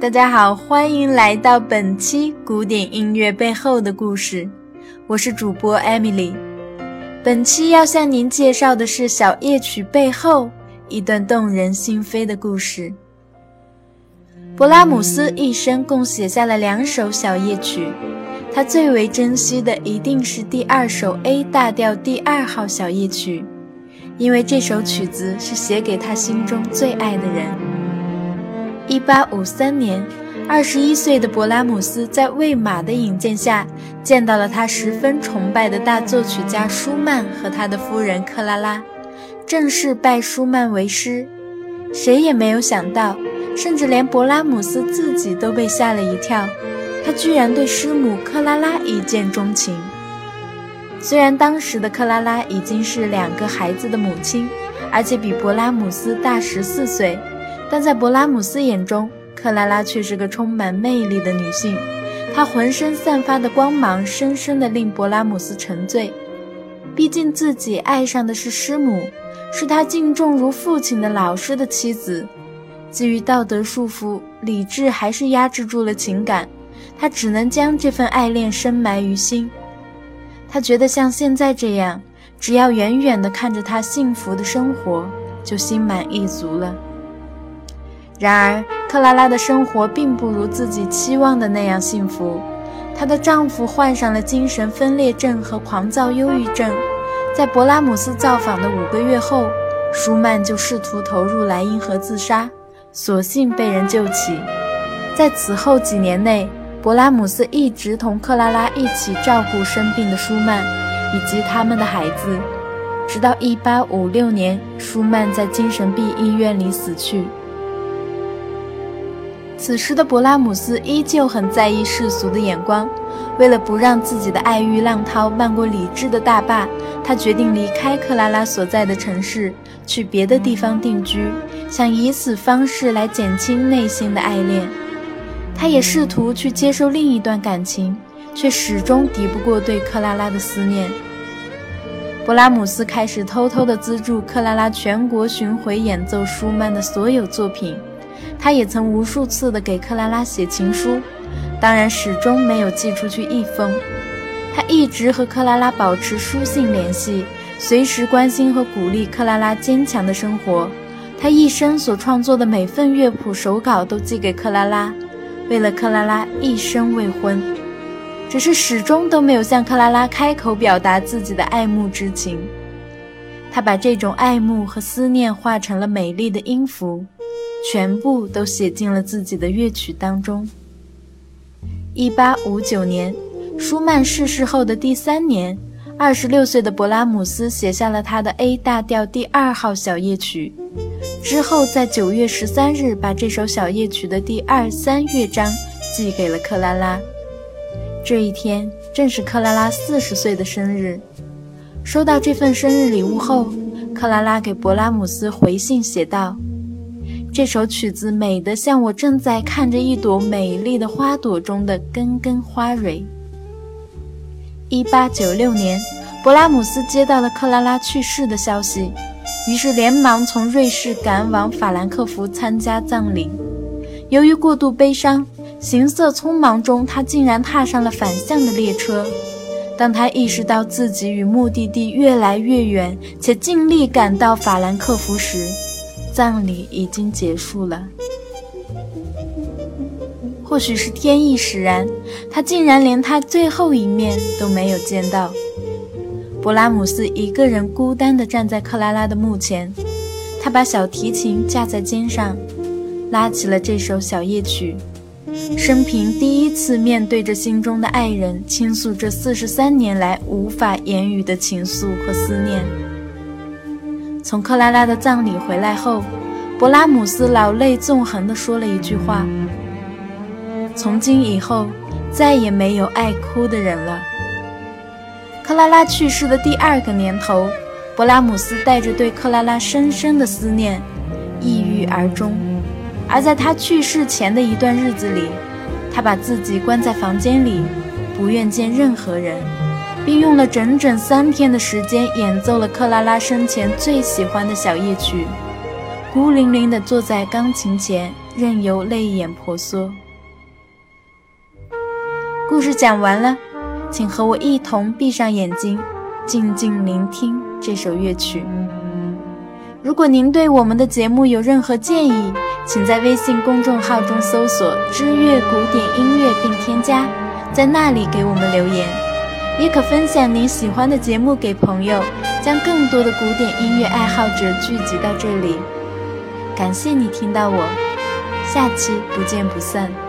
大家好，欢迎来到本期古典音乐背后的故事，我是主播 Emily。本期要向您介绍的是小夜曲背后一段动人心扉的故事。勃拉姆斯一生共写下了两首小夜曲，他最为珍惜的一定是第二首 A 大调第二号小夜曲，因为这首曲子是写给他心中最爱的人。一八五三年，二十一岁的勃拉姆斯在魏玛的引荐下，见到了他十分崇拜的大作曲家舒曼和他的夫人克拉拉，正式拜舒曼为师。谁也没有想到，甚至连勃拉姆斯自己都被吓了一跳，他居然对师母克拉拉一见钟情。虽然当时的克拉拉已经是两个孩子的母亲，而且比勃拉姆斯大十四岁。但在勃拉姆斯眼中，克拉拉却是个充满魅力的女性。她浑身散发的光芒，深深地令勃拉姆斯沉醉。毕竟自己爱上的是师母，是他敬重如父亲的老师的妻子。基于道德束缚，理智还是压制住了情感，他只能将这份爱恋深埋于心。他觉得像现在这样，只要远远地看着她幸福的生活，就心满意足了。然而，克拉拉的生活并不如自己期望的那样幸福。她的丈夫患上了精神分裂症和狂躁忧郁症。在勃拉姆斯造访的五个月后，舒曼就试图投入莱茵河自杀，所幸被人救起。在此后几年内，勃拉姆斯一直同克拉拉一起照顾生病的舒曼以及他们的孩子，直到1856年，舒曼在精神病医院里死去。此时的勃拉姆斯依旧很在意世俗的眼光，为了不让自己的爱欲浪涛漫过理智的大坝，他决定离开克拉拉所在的城市，去别的地方定居，想以此方式来减轻内心的爱恋。他也试图去接受另一段感情，却始终敌不过对克拉拉的思念。勃拉姆斯开始偷偷地资助克拉拉全国巡回演奏舒曼的所有作品。他也曾无数次的给克拉拉写情书，当然始终没有寄出去一封。他一直和克拉拉保持书信联系，随时关心和鼓励克拉拉坚强的生活。他一生所创作的每份乐谱手稿都寄给克拉拉，为了克拉拉一生未婚，只是始终都没有向克拉拉开口表达自己的爱慕之情。他把这种爱慕和思念化成了美丽的音符。全部都写进了自己的乐曲当中。一八五九年，舒曼逝世后的第三年，二十六岁的勃拉姆斯写下了他的 A 大调第二号小夜曲。之后，在九月十三日，把这首小夜曲的第二、三乐章寄给了克拉拉。这一天正是克拉拉四十岁的生日。收到这份生日礼物后，克拉拉给勃拉姆斯回信写道。这首曲子美得像我正在看着一朵美丽的花朵中的根根花蕊。一八九六年，勃拉姆斯接到了克拉拉去世的消息，于是连忙从瑞士赶往法兰克福参加葬礼。由于过度悲伤，行色匆忙中，他竟然踏上了反向的列车。当他意识到自己与目的地越来越远，且尽力赶到法兰克福时，葬礼已经结束了，或许是天意使然，他竟然连他最后一面都没有见到。勃拉姆斯一个人孤单地站在克拉拉的墓前，他把小提琴架在肩上，拉起了这首小夜曲，生平第一次面对着心中的爱人，倾诉这四十三年来无法言语的情愫和思念。从克拉拉的葬礼回来后，勃拉姆斯老泪纵横地说了一句话：“从今以后，再也没有爱哭的人了。”克拉拉去世的第二个年头，勃拉姆斯带着对克拉拉深深的思念，抑郁而终。而在他去世前的一段日子里，他把自己关在房间里，不愿见任何人。并用了整整三天的时间演奏了克拉拉生前最喜欢的小夜曲，孤零零地坐在钢琴前，任由泪眼婆娑。故事讲完了，请和我一同闭上眼睛，静静聆听这首乐曲。如果您对我们的节目有任何建议，请在微信公众号中搜索“知乐古典音乐”并添加，在那里给我们留言。也可分享您喜欢的节目给朋友，将更多的古典音乐爱好者聚集到这里。感谢你听到我，下期不见不散。